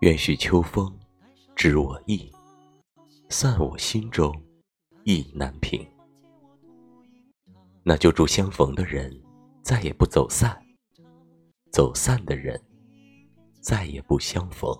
愿许秋风知我意散我心中意难平。那就祝相逢的人再也不走散走散的人再也不相逢。